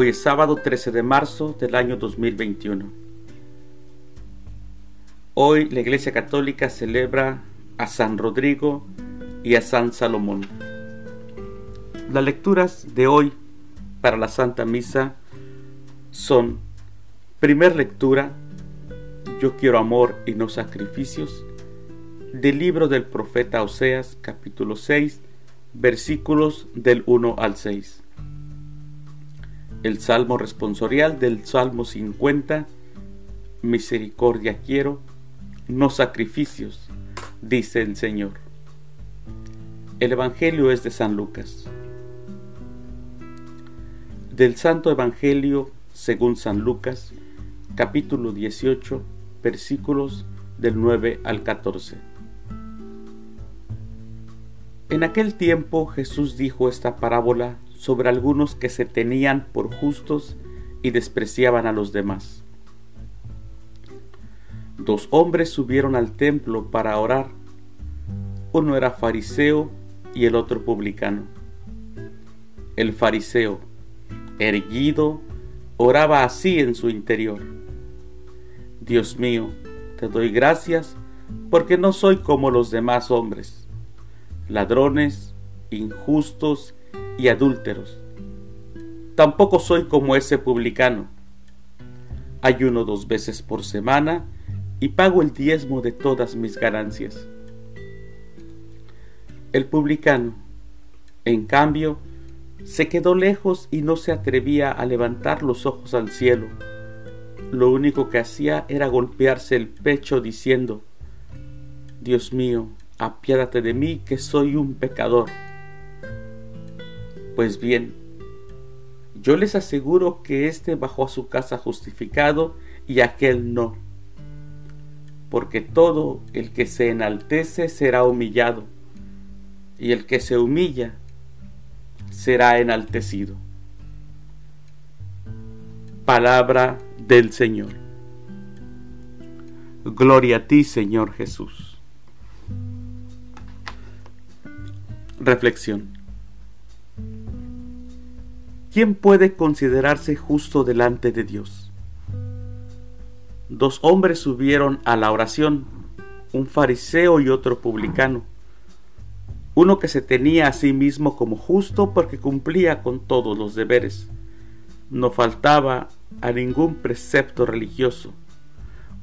Hoy es sábado 13 de marzo del año 2021. Hoy la Iglesia Católica celebra a San Rodrigo y a San Salomón. Las lecturas de hoy para la Santa Misa son, primer lectura, Yo quiero amor y no sacrificios, del libro del profeta Oseas, capítulo 6, versículos del 1 al 6. El salmo responsorial del Salmo 50, Misericordia quiero, no sacrificios, dice el Señor. El Evangelio es de San Lucas. Del Santo Evangelio según San Lucas, capítulo 18, versículos del 9 al 14. En aquel tiempo Jesús dijo esta parábola sobre algunos que se tenían por justos y despreciaban a los demás. Dos hombres subieron al templo para orar. Uno era fariseo y el otro publicano. El fariseo, erguido, oraba así en su interior. Dios mío, te doy gracias porque no soy como los demás hombres, ladrones, injustos y adúlteros. Tampoco soy como ese publicano. Ayuno dos veces por semana y pago el diezmo de todas mis ganancias. El publicano, en cambio, se quedó lejos y no se atrevía a levantar los ojos al cielo. Lo único que hacía era golpearse el pecho diciendo, Dios mío, apiádate de mí que soy un pecador. Pues bien, yo les aseguro que éste bajó a su casa justificado y aquel no porque todo el que se enaltece será humillado, y el que se humilla será enaltecido. Palabra del Señor. Gloria a ti, Señor Jesús. Reflexión. ¿Quién puede considerarse justo delante de Dios? dos hombres subieron a la oración, un fariseo y otro publicano. Uno que se tenía a sí mismo como justo porque cumplía con todos los deberes. No faltaba a ningún precepto religioso.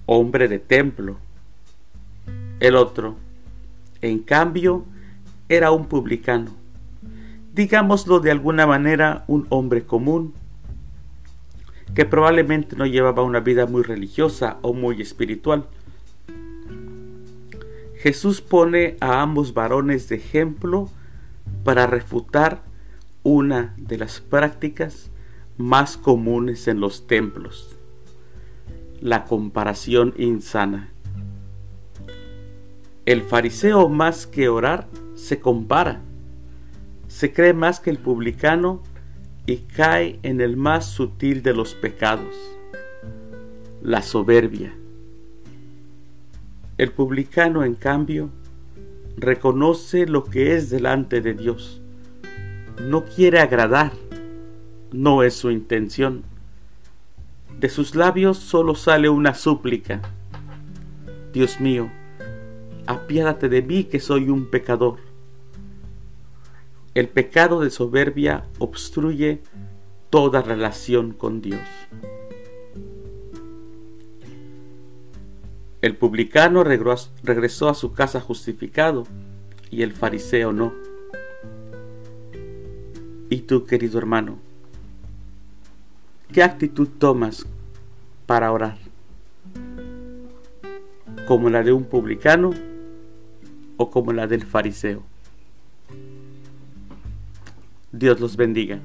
Hombre de templo. El otro, en cambio, era un publicano. Digámoslo de alguna manera, un hombre común que probablemente no llevaba una vida muy religiosa o muy espiritual. Jesús pone a ambos varones de ejemplo para refutar una de las prácticas más comunes en los templos, la comparación insana. El fariseo más que orar se compara, se cree más que el publicano y cae en el más sutil de los pecados, la soberbia. El publicano, en cambio, reconoce lo que es delante de Dios. No quiere agradar, no es su intención. De sus labios solo sale una súplica. Dios mío, apiádate de mí que soy un pecador. El pecado de soberbia obstruye toda relación con Dios. El publicano regresó a su casa justificado y el fariseo no. ¿Y tú, querido hermano? ¿Qué actitud tomas para orar? ¿Como la de un publicano o como la del fariseo? Dios los bendiga.